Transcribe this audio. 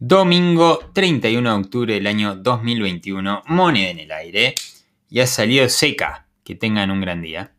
Domingo 31 de octubre del año 2021, moneda en el aire. Y ha salido seca. Que tengan un gran día.